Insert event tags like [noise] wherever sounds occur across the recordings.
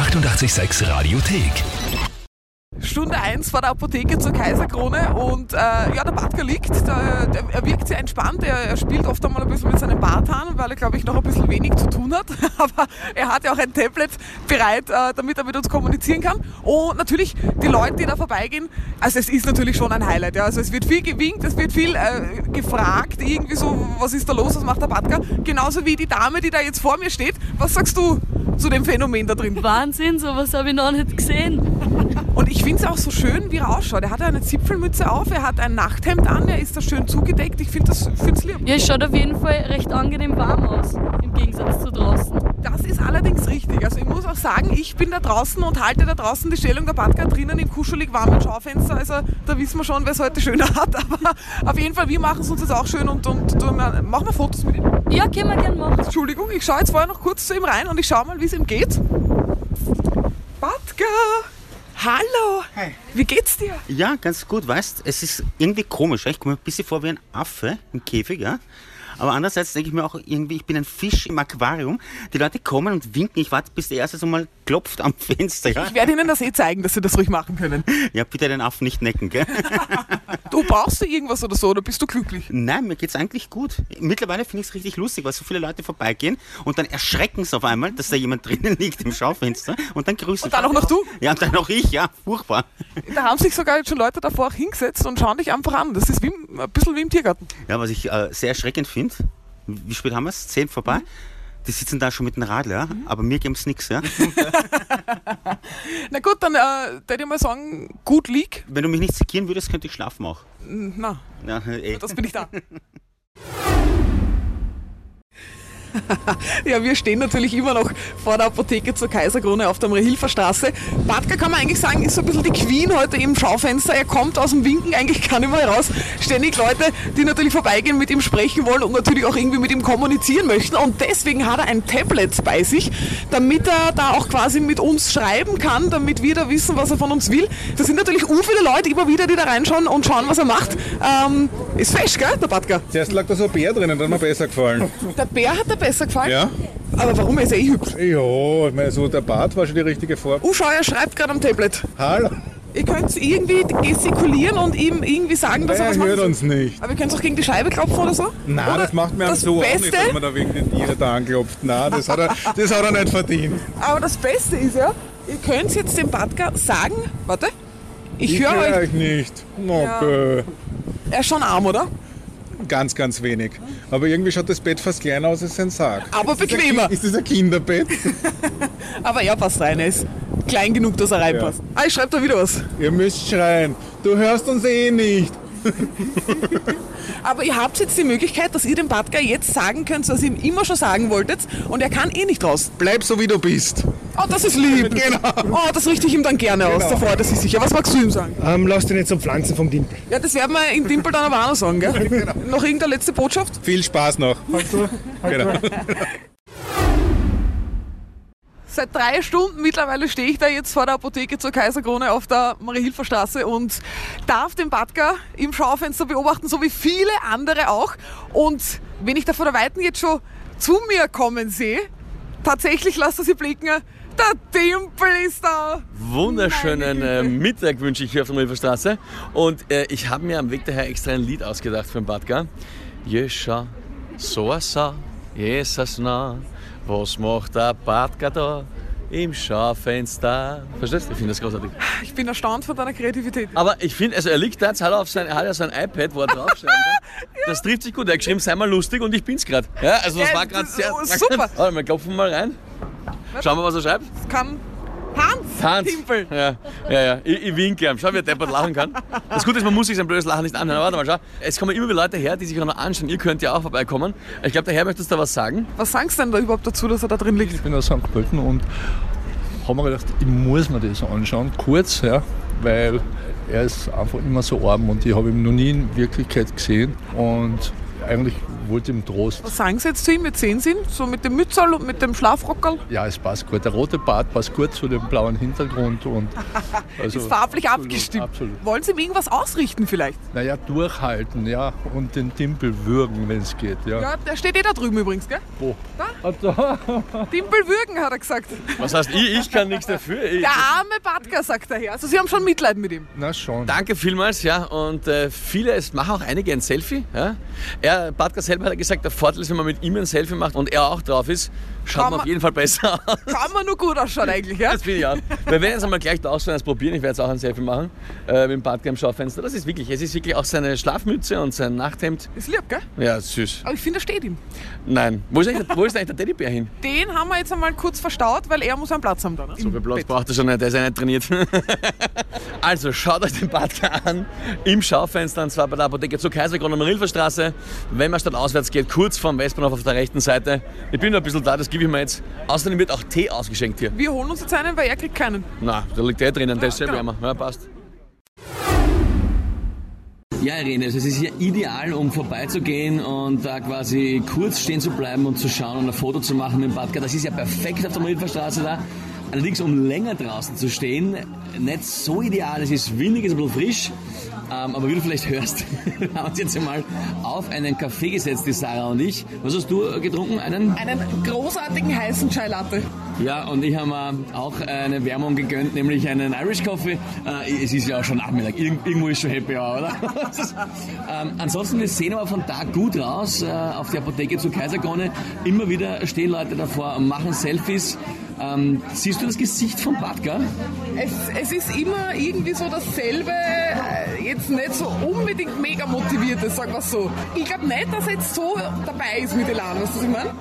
886 Radiothek. Stunde 1 vor der Apotheke zur Kaiserkrone und äh, ja, der Batka liegt, der, der, er wirkt sehr entspannt, er, er spielt oft einmal ein bisschen mit seinem Barthahn, weil er glaube ich noch ein bisschen wenig zu tun hat, [laughs] aber er hat ja auch ein Tablet bereit, äh, damit er mit uns kommunizieren kann und natürlich die Leute, die da vorbeigehen, also es ist natürlich schon ein Highlight, ja, also es wird viel gewinkt, es wird viel äh, gefragt, irgendwie so, was ist da los, was macht der Batka, genauso wie die Dame, die da jetzt vor mir steht, was sagst du zu dem Phänomen da drin? Wahnsinn, sowas habe ich noch nicht gesehen. Und ich finde es auch so schön, wie er ausschaut. Er hat eine Zipfelmütze auf, er hat ein Nachthemd an, er ist da schön zugedeckt. Ich finde es lieb. Ja, es schaut auf jeden Fall recht angenehm warm aus, im Gegensatz zu draußen. Das ist allerdings richtig. Also ich muss auch sagen, ich bin da draußen und halte da draußen die Stellung der Badka drinnen im kuschelig warmen Schaufenster. Also da wissen wir schon, wer es heute schöner hat. [laughs] Aber auf jeden Fall, wir machen es uns jetzt auch schön und, und, und machen wir Fotos mit ihm. Ja, können wir gerne machen. Entschuldigung, ich schaue jetzt vorher noch kurz zu ihm rein und ich schaue mal, wie es ihm geht. Batka! Hallo! Hi. Wie geht's dir? Ja, ganz gut, weißt es ist irgendwie komisch. Ich komme mir ein bisschen vor wie ein Affe im Käfig, ja. Aber andererseits denke ich mir auch irgendwie, ich bin ein Fisch im Aquarium. Die Leute kommen und winken. Ich warte, bis der erste so mal klopft am Fenster. Ja? Ich werde Ihnen das eh zeigen, dass Sie das ruhig machen können. Ja, bitte den Affen nicht necken, gell? Du brauchst du irgendwas oder so, oder bist du glücklich? Nein, mir geht's eigentlich gut. Mittlerweile finde ich es richtig lustig, weil so viele Leute vorbeigehen und dann erschrecken sie auf einmal, dass da jemand drinnen liegt im Schaufenster und dann grüßen Und dann auch noch du? Ja, und dann auch ich, ja, furchtbar. Da haben sich sogar jetzt schon Leute davor auch hingesetzt und schauen dich einfach an. Das ist wie, ein bisschen wie im Tiergarten. Ja, was ich äh, sehr erschreckend finde, wie spät haben wir es? Zehn vorbei? Die sitzen da schon mit dem Radl, ja? aber mir geben es nichts. Ja? [laughs] Na gut, dann äh, würde ich mal sagen, gut lieg. Wenn du mich nicht sekieren würdest, könnte ich schlafen auch. Na, Ja, eh. das bin ich da. [laughs] [laughs] Ja, wir stehen natürlich immer noch vor der Apotheke zur Kaiserkrone auf der Marie-Hilfer Straße. Kann man eigentlich sagen, ist so ein bisschen die Queen heute im Schaufenster. Er kommt aus dem Winken eigentlich gar nicht mehr raus. Ständig Leute, die natürlich vorbeigehen, mit ihm sprechen wollen und natürlich auch irgendwie mit ihm kommunizieren möchten. Und deswegen hat er ein Tablet bei sich, damit er da auch quasi mit uns schreiben kann, damit wir da wissen, was er von uns will. Das sind natürlich u viele Leute immer wieder, die da reinschauen und schauen, was er macht. Ähm, ist fesch, gell, der Batka? Zuerst lag da so ein Bär drinnen, der hat mir besser gefallen. Der Bär hat dir besser gefallen? Ja? Aber warum? Er ist eh hübsch. Ja, ich meine, so der Bart war schon die richtige Farbe. Oh, schau, er schreibt gerade am Tablet. Hallo? Ihr könnt irgendwie gestikulieren und ihm irgendwie sagen, dass er Er was hört macht. uns nicht. Aber ihr könnt auch gegen die Scheibe klopfen oder so? Nein, oder das macht mir das so auch Beste, nicht, dass man da wegen den Tieren da anklopft. Nein, das hat er, das hat er nicht verdient. Aber das Beste ist ja, ihr könnt jetzt dem Badka sagen, warte, ich, Ich höre höre euch, nicht. Okay. er ist schon arm, oder? Ganz, ganz wenig. Aber irgendwie schaut das Bett fast kleiner aus als sein Sarg. Aber Ist das ein bequemer. Ist das ein Kinderbett? [laughs] Aber er passt rein, er ist klein genug, dass er reinpasst. Ah, ich schreibe da wieder was. Ihr müsst schreien. Du hörst uns eh nicht. [laughs] Aber ihr habt jetzt die Möglichkeit, dass ihr dem Badka jetzt sagen könnt, was ihr ihm immer schon sagen wolltet und er kann eh nicht raus. Bleib so, wie du bist. Oh, das ist lieb. [laughs] Genau. Oh, das richte ich ihm dann gerne aus, Genau. da freut er sich sicher. Was magst du ihm sagen? Ähm, lass dich nicht zum Pflanzen vom Dimpel. Ja, das werden wir im Dimpel dann aber auch noch sagen, gell? [laughs] Noch irgendeine letzte Botschaft? Viel Spaß noch. Genau. [laughs] Seit drei Stunden mittlerweile stehe ich da jetzt vor der Apotheke zur Kaiserkrone auf der Marie-Hilfer Straße und darf den Badka im Schaufenster beobachten, so wie viele andere auch. Und wenn ich da von der Weiten jetzt schon zu mir kommen sehe, tatsächlich lasst er sie blicken, der Dimpel ist da. Wunderschönen äh. Mittag wünsche ich hier auf der Milferstraße. Und äh, ich habe mir am Weg daher extra ein Lied ausgedacht für den Badka. Jescha, so a sa, Jesus na, was macht der Badka da im Schaufenster? Verstehst du? Ich finde das großartig. Ich bin erstaunt von deiner Kreativität. Aber ich finde, also er liegt da, jetzt hat er, auf sein, er hat ja sein iPad, wo er draufschreiben kann. [laughs] Das trifft sich gut. Er hat geschrieben, sei mal lustig und ich bin's gerade. Ja, also das Ja, war gerade sehr... super. [laughs] Warte mal, klopfen wir mal rein. Schauen wir, was er schreibt. Das kann Hans, Hans. Dimpel. Ja, ja, ja. Ich, ich winke ihm. Schau, wie er deppert lachen kann. Das Gute ist, man muss sich sein blödes Lachen nicht anhören. Aber Warte mal, schau. Es kommen immer wieder Leute her, die sich auch noch anschauen. Ihr könnt ja auch vorbeikommen. Ich glaube, der Herr möchte uns da was sagen. Was sagst du denn da überhaupt dazu, dass er da drin liegt? Ich bin aus St. Pölten und habe mir gedacht, ich muss mir das anschauen, kurz, ja, weil er ist einfach immer so arm und ich habe ihn noch nie in Wirklichkeit gesehen und eigentlich wollte ich ihm Trost. Was sagen Sie jetzt zu ihm mit sehen Sie ihn? So mit dem Mützerl und mit dem Schlafrockerl? Ja, es passt gut. Der rote Bart passt gut zu dem blauen Hintergrund. Und [laughs] also, Ist farblich absolut, abgestimmt. Absolut. Wollen Sie ihm irgendwas ausrichten vielleicht? Naja, durchhalten, ja, und den Timpel würgen, wenn es geht. Ja. Ja, der steht eh da drüben übrigens, gell? Wo? Da? Timpel [laughs] würgen, hat er gesagt. Was heißt, ich, ich kann nichts dafür. Ich, Der arme Batka, sagt der Herr. Also Sie haben schon Mitleid mit ihm. Na schon. Danke vielmals, ja. Und äh, viele, es machen auch einige ein Selfie. Ja. Er, Badka selber hat gesagt, der Vorteil ist, wenn man mit ihm ein Selfie macht und er auch drauf ist, schaut Kann man auf jeden Fall besser [laughs] aus. Kann man nur gut ausschauen eigentlich, ja? Das finde ich auch. Wir werden jetzt einmal gleich da ausschauen, das probieren. Ich werde jetzt auch ein Selfie machen äh, mit dem Badka im Schaufenster. Das ist wirklich, es ist wirklich auch seine Schlafmütze und sein Nachthemd. Ist lieb, gell? Ja, süß. Aber ich finde, er steht ihm. Nein. Wo ist, eigentlich, wo ist eigentlich der Teddybär hin? Den haben wir jetzt einmal kurz verstaut, weil er muss einen Platz haben da. Ne? So viel Platz braucht er schon nicht, der ist ja nicht trainiert. [laughs] also schaut euch den Badka an im Schaufenster und zwar bei der Apotheke zur Kaiserkrone am Rilferstraße. Wenn man statt auswärts geht, kurz vorm Westbahnhof auf der rechten Seite. Ich bin noch ein bisschen da, das gebe ich mir jetzt. Außerdem wird auch Tee ausgeschenkt hier. Wir holen uns jetzt einen, weil er kriegt keinen. Na, da liegt der drinnen, der ist sehr genau. wärmer. Ja, passt. Ja, Irene, also es ist hier ideal, um vorbeizugehen und da quasi kurz stehen zu bleiben und zu schauen und ein Foto zu machen mit dem Badka. Das ist ja perfekt auf der Milferstraße da. Allerdings, um länger draußen zu stehen, nicht so ideal. Es ist windig, es ist ein bisschen frisch. Ähm, aber wie du vielleicht hörst, [laughs] haben wir uns jetzt einmal auf einen Kaffee gesetzt, die Sarah und ich. Was hast du äh, getrunken? Einen? Einen großartigen heißen Chai Latte. Ja, und ich habe mir auch eine Wärmung gegönnt, nämlich einen Irish Coffee. Äh, es ist ja auch schon Nachmittag. Irgend, irgendwo ist schon Happy Hour, oder? [laughs] ähm, ansonsten, wir sehen aber von da gut raus äh, auf die Apotheke zur Kaiserkrone. Immer wieder stehen Leute davor und machen Selfies. Ähm, siehst du das Gesicht von Badka? Es, es ist immer irgendwie so dasselbe, äh, jetzt nicht so unbedingt mega motiviertes, sagen wir so. Ich glaube nicht, dass er jetzt so dabei ist mit Elan, weißt du, was ich meine?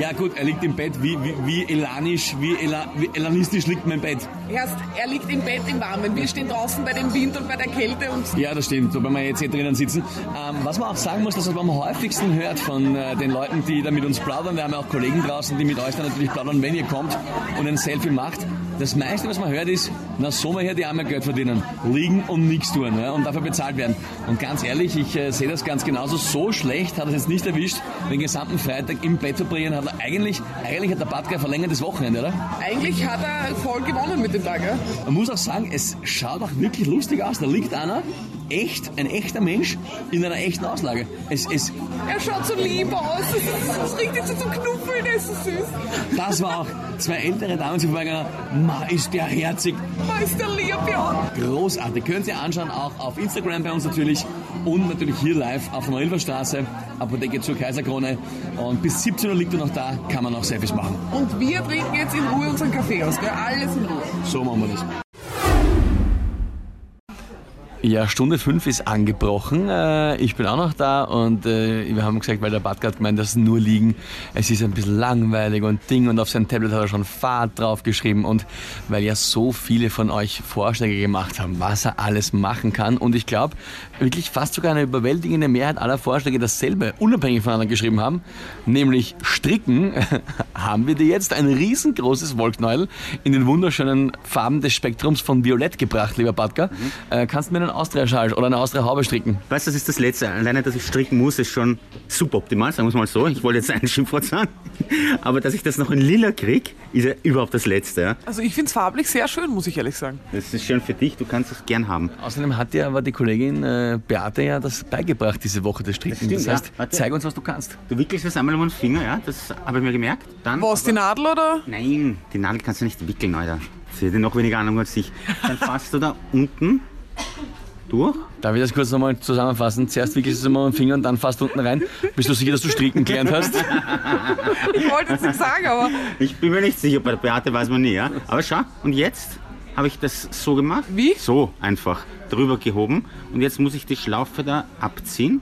Ja gut, er liegt im Bett. Wie, wie, wie elanisch, wie, ela, wie elanistisch liegt mein Bett? Erst, er liegt im Bett im Warmen. Wir stehen draußen bei dem Wind und bei der Kälte und Ja, das stimmt, wobei wir jetzt hier drinnen sitzen. Ähm, was man auch sagen muss, dass man am häufigsten hört von äh, den Leuten, die da mit uns plaudern, wir haben ja auch Kollegen draußen, die mit euch dann natürlich plaudern, wenn ihr kommt und ein Selfie macht. Das meiste, was man hört, ist, na so mal her die Arme Geld verdienen, liegen und nichts tun ja, und dafür bezahlt werden. Und ganz ehrlich, ich äh, sehe das ganz genauso. So schlecht hat er es jetzt nicht erwischt, den gesamten Freitag im Bett verbringen hat er eigentlich, eigentlich hat der Badger ein verlängertes Wochenende, oder? eigentlich hat er voll gewonnen mit dem Tag, ja? Man muss auch sagen, es schaut auch wirklich lustig aus. Da liegt einer, echt, ein echter Mensch, in einer echten Auslage. Es, es, Er schaut so lieb aus. Das, das riecht jetzt so zum Knuffeln, der ist so süß. das war auch zwei ältere Damen, die vorbeigegangen. Ma, ist der herzig. Ma ist der lieb, ja. Großartig. Könnt ihr anschauen, auch auf Instagram bei uns natürlich und natürlich hier live auf der Marilferstraße, Apotheke zur Kaiserkrone. Und bis 17 Uhr liegt er noch da, kann man auch Selfies machen. Und wir trinken jetzt in Ruhe unseren Kaffee aus, gell? Alles in Ruhe. So machen wir das. Ja, Stunde 5 ist angebrochen. Äh, Ich bin auch noch da und äh, wir haben gesagt, weil der Badger hat gemeint, dass nur liegen. Es ist ein bisschen langweilig und Ding und auf sein Tablet hat er schon Fahrt draufgeschrieben und weil ja so viele von euch Vorschläge gemacht haben, was er alles machen kann und ich glaube, wirklich fast sogar eine überwältigende Mehrheit aller Vorschläge dasselbe, unabhängig voneinander geschrieben haben, nämlich stricken, [laughs] haben wir dir jetzt ein riesengroßes Wollknäuel in den wunderschönen Farben des Spektrums von Violett gebracht, lieber Badger. Äh, kannst du mir einen Austria-Schal oder eine Austria-Haube stricken? Weißt du, das ist das Letzte. Alleine, dass ich stricken muss, ist schon suboptimal, sagen wir es mal so. Ich wollte jetzt ein Schimpfwort sagen. Aber dass ich das noch in lila krieg, ist ja überhaupt das Letzte. Ja? Also ich finde es farblich sehr schön, muss ich ehrlich sagen. Das ist schön für dich, du kannst es gern haben. Außerdem hat dir aber die Kollegin äh, Beate ja das beigebracht, diese Woche des Stricken. Das Das, stimmt, heißt, ja. Zeig uns, was du kannst. Du wickelst das einmal um den Finger, ja? Das habe ich mir gemerkt. Dann, Was, die Nadel oder? Nein, die Nadel kannst du nicht wickeln, Alter. Sie hat noch weniger Ahnung als ich. Dann fasst du da unten durch. Darf ich das kurz nochmal zusammenfassen? Zuerst wickelst du es mal am Finger und dann fast unten rein. Bist du sicher, dass du stricken gelernt hast? [laughs] Ich wollte jetzt nicht sagen, aber Ich bin mir nicht sicher, bei der Beate weiß man nie, ja? Aber schau, und jetzt habe ich das so gemacht. Wie? So einfach drüber gehoben. Und jetzt muss ich die Schlaufe da abziehen.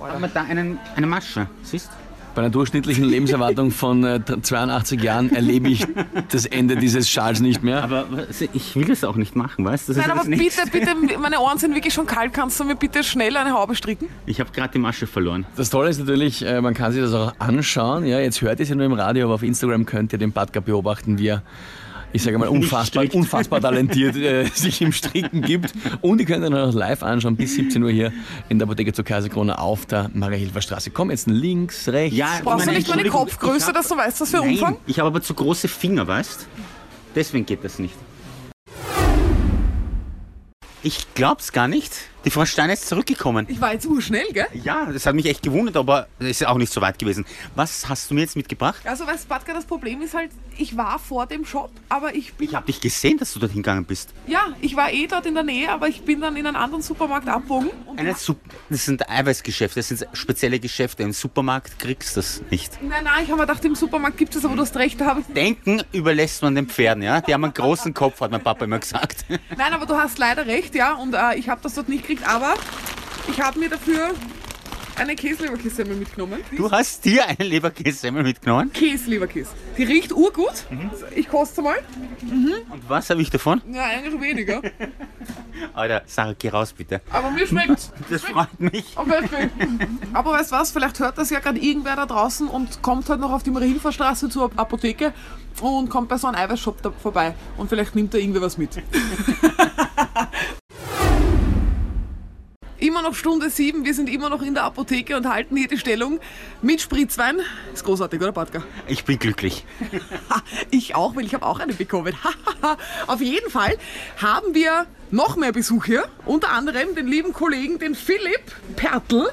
Haben wir da einen, eine Masche, siehst Bei einer durchschnittlichen Lebenserwartung von äh, 82 Jahren erlebe ich das Ende dieses Schals nicht mehr. Aber was- ich will das auch nicht machen, weißt du? Nein, ist aber bitte, bitte, [laughs] meine Ohren sind wirklich schon kalt. Kannst du mir bitte schnell eine Haube stricken? Ich habe gerade die Masche verloren. Das Tolle ist natürlich, äh, man kann sich das auch anschauen. Ja, jetzt hört ihr es ja nur im Radio, aber auf Instagram könnt ihr den Badger beobachten, wie er ich sage mal, unfassbar, unfassbar talentiert [laughs] äh, sich im Stricken gibt. Und ihr könnt ihn auch live anschauen bis 17 Uhr hier in der Apotheke zur Kaiserkrone auf der Maria-Hilfer Straße. Komm jetzt links, rechts. Ja, Brauchst du nicht meine Kopfgröße, hab- dass du weißt, was für Nein, Umfang? ich habe aber zu große Finger, weißt Deswegen geht das nicht. Ich glaub's gar nicht. Die Frau Steiner ist zurückgekommen. Ich war jetzt urschnell, gell? Ja, das hat mich echt gewundert, aber es ist auch nicht so weit gewesen. Was hast du mir jetzt mitgebracht? Also, weißt du, Batka, das Problem ist halt, ich war vor dem Shop, aber ich bin. Ich habe dich gesehen, dass du dort hingegangen bist. Ja, ich war eh dort in der Nähe, aber ich bin dann in einen anderen Supermarkt abgebogen. Und Eine Sup das sind Eiweißgeschäfte, das sind spezielle Geschäfte. Im Supermarkt kriegst du das nicht. nein, nein, ich habe mir gedacht, im Supermarkt gibt es, aber du hast recht, da habe ich. Denken überlässt man den Pferden, ja? Die haben einen großen Kopf, hat mein Papa immer gesagt. Nein, aber du hast leider recht, ja, und äh, ich habe das dort nicht gekriegt, aber ich habe mir dafür eine Käseleberkässemmel mitgenommen. Du hast dir eine Leberkässemmel mitgenommen. Käseleberkäse. Die riecht urgut. Ich koste mal. Und was habe ich davon? Ja, eigentlich weniger. [laughs] Alter, Sarah, geh raus bitte. Aber mir schmeckt's. Das freut mich. Aber weißt du was, vielleicht hört das ja gerade irgendwer da draußen und kommt halt noch auf die Marienhilferstraße zur Apotheke und kommt bei so einem Eiweißshop vorbei und vielleicht nimmt da irgendwer was mit. [laughs] Immer noch Stunde sieben, wir sind immer noch in der Apotheke und halten hier die Stellung mit Spritzwein. Ist großartig, oder Patka? Ich bin glücklich. [laughs] Ich auch, weil ich habe auch eine bekommen. [laughs] Auf jeden Fall haben wir noch mehr Besuch hier. Unter anderem den lieben Kollegen, den Philipp Pertl,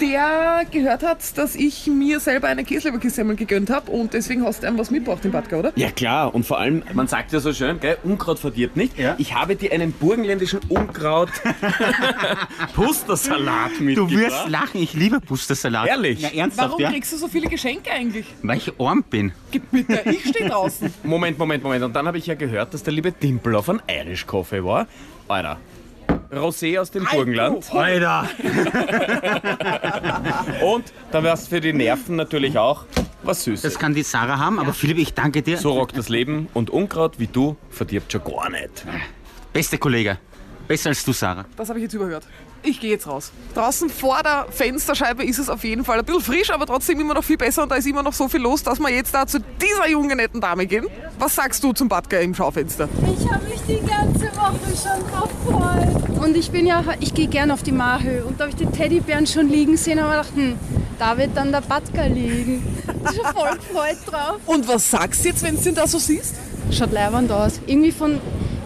der gehört hat, dass ich mir selber eine Käseleberkässemmel gegönnt habe und deswegen hast du einem was mitgebracht im Badka, oder? Ja klar, und vor allem, man sagt ja so schön, gell, Unkraut verdirbt nicht. Ja. Ich habe dir einen burgenländischen Unkraut [laughs] Pustersalat Du mitgebracht. wirst lachen, ich liebe Pustersalat. Ehrlich? Ja, ernsthaft, Warum ja? kriegst du so viele Geschenke eigentlich? Weil ich arm bin. Gib bitte, ich stehe [laughs] draußen. Moment, Moment, Moment. Und dann habe ich ja gehört, dass der liebe Dimpel auf einen Irish Coffee war. Alter. Rosé aus dem Burgenland. Alter! [laughs] Und dann wär's für die Nerven natürlich auch was Süßes. Das kann die Sarah haben, aber Philipp, ich danke dir. So rockt das Leben und Unkraut wie du verdirbt schon gar nicht. Beste Kollege. Besser als du, Sarah. Das habe ich jetzt überhört. Ich gehe jetzt raus. Draußen vor der Fensterscheibe ist es auf jeden Fall ein bisschen frisch, aber trotzdem immer noch viel besser und da ist immer noch so viel los, dass wir jetzt da zu dieser jungen, netten Dame gehen. Was sagst du zum Badger im Schaufenster? Ich habe die ganze Woche schon drauf gefreut. Und ich bin ja, ich gehe gern auf die Mahö und da habe ich die Teddybären schon liegen sehen habe gedacht, hm, da wird dann der Batka liegen. Ich [laughs] bin schon voll gefreut drauf. Und was sagst du jetzt, wenn du den da so siehst? Schaut leibend aus. Irgendwie von,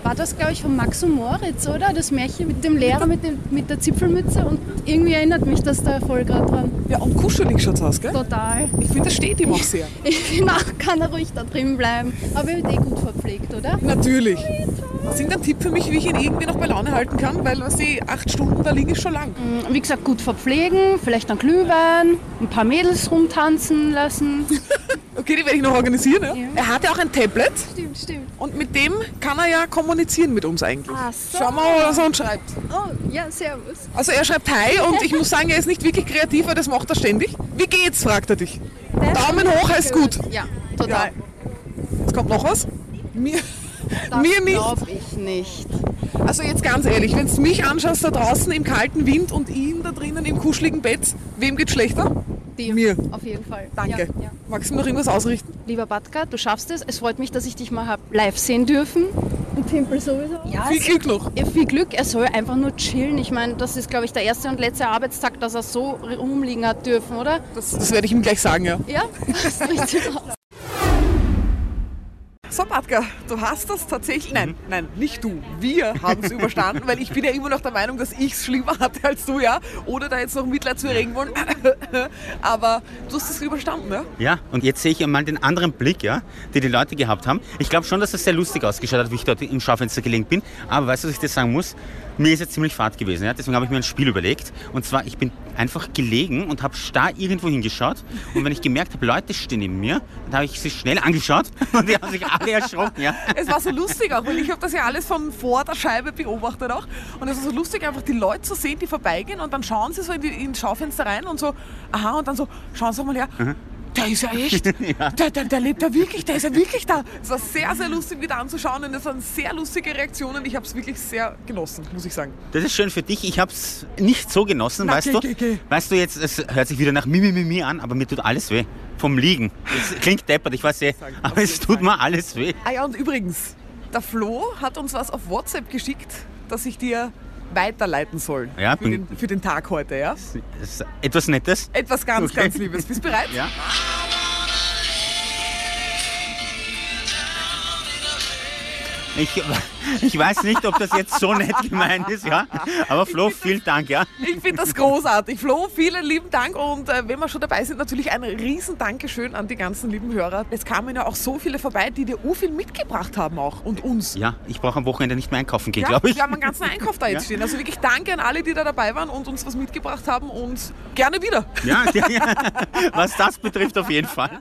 war das glaube ich von Max und Moritz, oder? Das Märchen mit dem Lehrer mit, dem, mit der Zipfelmütze und irgendwie erinnert mich das da voll gerade dran. Ja, und kuschelig schaut's aus, gell? Total. Ich finde, das steht ihm auch sehr. [laughs] Ich finde auch, kann er ruhig da drin bleiben. Aber er wird eh gut verpflegt, oder? Natürlich. Du irgendeinen Tipp für mich, wie ich ihn irgendwie noch bei Laune halten kann? Weil, was die acht Stunden da liegen ist schon lang. Wie gesagt, gut verpflegen, vielleicht einen Glühwein, ein paar Mädels rumtanzen lassen. [laughs] Okay, die werde ich noch organisieren. Ja? Ja. Er hat ja auch ein Tablet Stimmt, stimmt. und mit dem kann er ja kommunizieren mit uns eigentlich. Ach so. Schau mal, was er uns schreibt. Oh, ja, servus. Also er schreibt Hi und ich muss sagen, er ist nicht wirklich kreativ, weil das macht er ständig. Wie geht's, fragt er dich. Daumen hoch heißt gut. Ja, total. Jetzt kommt noch was. Mir, mir nicht. glaube ich nicht. Also jetzt ganz ehrlich, wenn du mich anschaust da draußen im kalten Wind und ihn da drinnen im kuscheligen Bett, wem geht's schlechter? Dir. Mir. Auf jeden Fall. Danke. Ja, ja. Magst du mir noch irgendwas ausrichten? Lieber Batka, du schaffst es. Es freut mich, dass ich dich mal hab live sehen dürfen. Und Pimpel sowieso. Ja, Viel Glück noch. Ja, viel Glück. Er soll einfach nur chillen. Ich meine, das ist, glaube ich, der erste und letzte Arbeitstag, dass er so rumliegen hat dürfen, oder? Das, das werde ich ihm gleich sagen, ja. Ja? [laughs] Das richtig aus. So, Batka, du hast das tatsächlich. Nein, nein, nicht du. Wir haben es überstanden, weil ich bin ja immer noch der Meinung, dass ich es schlimmer hatte als du, ja. Oder da jetzt noch Mitleid zu erregen wollen. [laughs] Aber du hast es überstanden, ja? Ja, und jetzt sehe ich einmal den anderen Blick, ja, die die Leute gehabt haben. Ich glaube schon, dass es sehr lustig ausgeschaut hat, wie ich dort im Schaufenster gelegen bin. Aber weißt du, was ich dir sagen muss? Mir ist jetzt ziemlich fad gewesen. Ja? Deswegen habe ich mir ein Spiel überlegt. Und zwar, ich bin einfach gelegen und habe starr irgendwo hingeschaut. Und wenn ich gemerkt habe, Leute stehen neben mir, dann habe ich sie schnell angeschaut [laughs] und die haben sich alle erschrocken. Ja? Es war so lustig auch, weil ich habe das ja alles von vor der Scheibe beobachtet auch. Und es war so lustig, einfach die Leute zu sehen, die vorbeigehen und dann schauen sie so in die, ins Schaufenster rein und so, aha, und dann so, schauen sie mal her. Der ist [laughs] ja echt. Der, der, der lebt ja wirklich, der ist ja wirklich da. Es war sehr, sehr lustig wieder anzuschauen und es waren sehr lustige Reaktionen. Ich habe es wirklich sehr genossen, muss ich sagen. Das ist schön für dich. Ich habe es nicht so genossen, Na, weißt geh, du? geh, geh. Weißt du jetzt, es hört sich wieder nach Mimi Mimi an, aber mir tut alles weh. vom Liegen. Das klingt deppert, ich weiß eh, aber es tut mir alles weh. Ah ja, und übrigens, der Flo hat uns was auf WhatsApp geschickt, das ich dir weiterleiten soll. Ja, für, den, für den Tag heute, ja? Etwas Nettes. Etwas ganz, Okay. ganz Liebes. Bist du bereit? Ja. Ich, ich weiß nicht, ob das jetzt so nett gemeint ist, ja. Aber Flo, vielen Dank, ja. Ich finde das großartig. Flo, vielen lieben Dank und äh, wenn wir schon dabei sind, natürlich ein riesen Dankeschön an die ganzen lieben Hörer. Es kamen ja auch so viele vorbei, die dir viel mitgebracht haben auch und uns. Ja, ich brauche am Wochenende nicht mehr einkaufen gehen, Ja, glaube ich. wir haben einen ganzen Einkauf da jetzt Ja. stehen. Also wirklich danke an alle, die da dabei waren und uns was mitgebracht haben und gerne wieder. Ja, ja, ja. Was das betrifft, auf jeden Fall.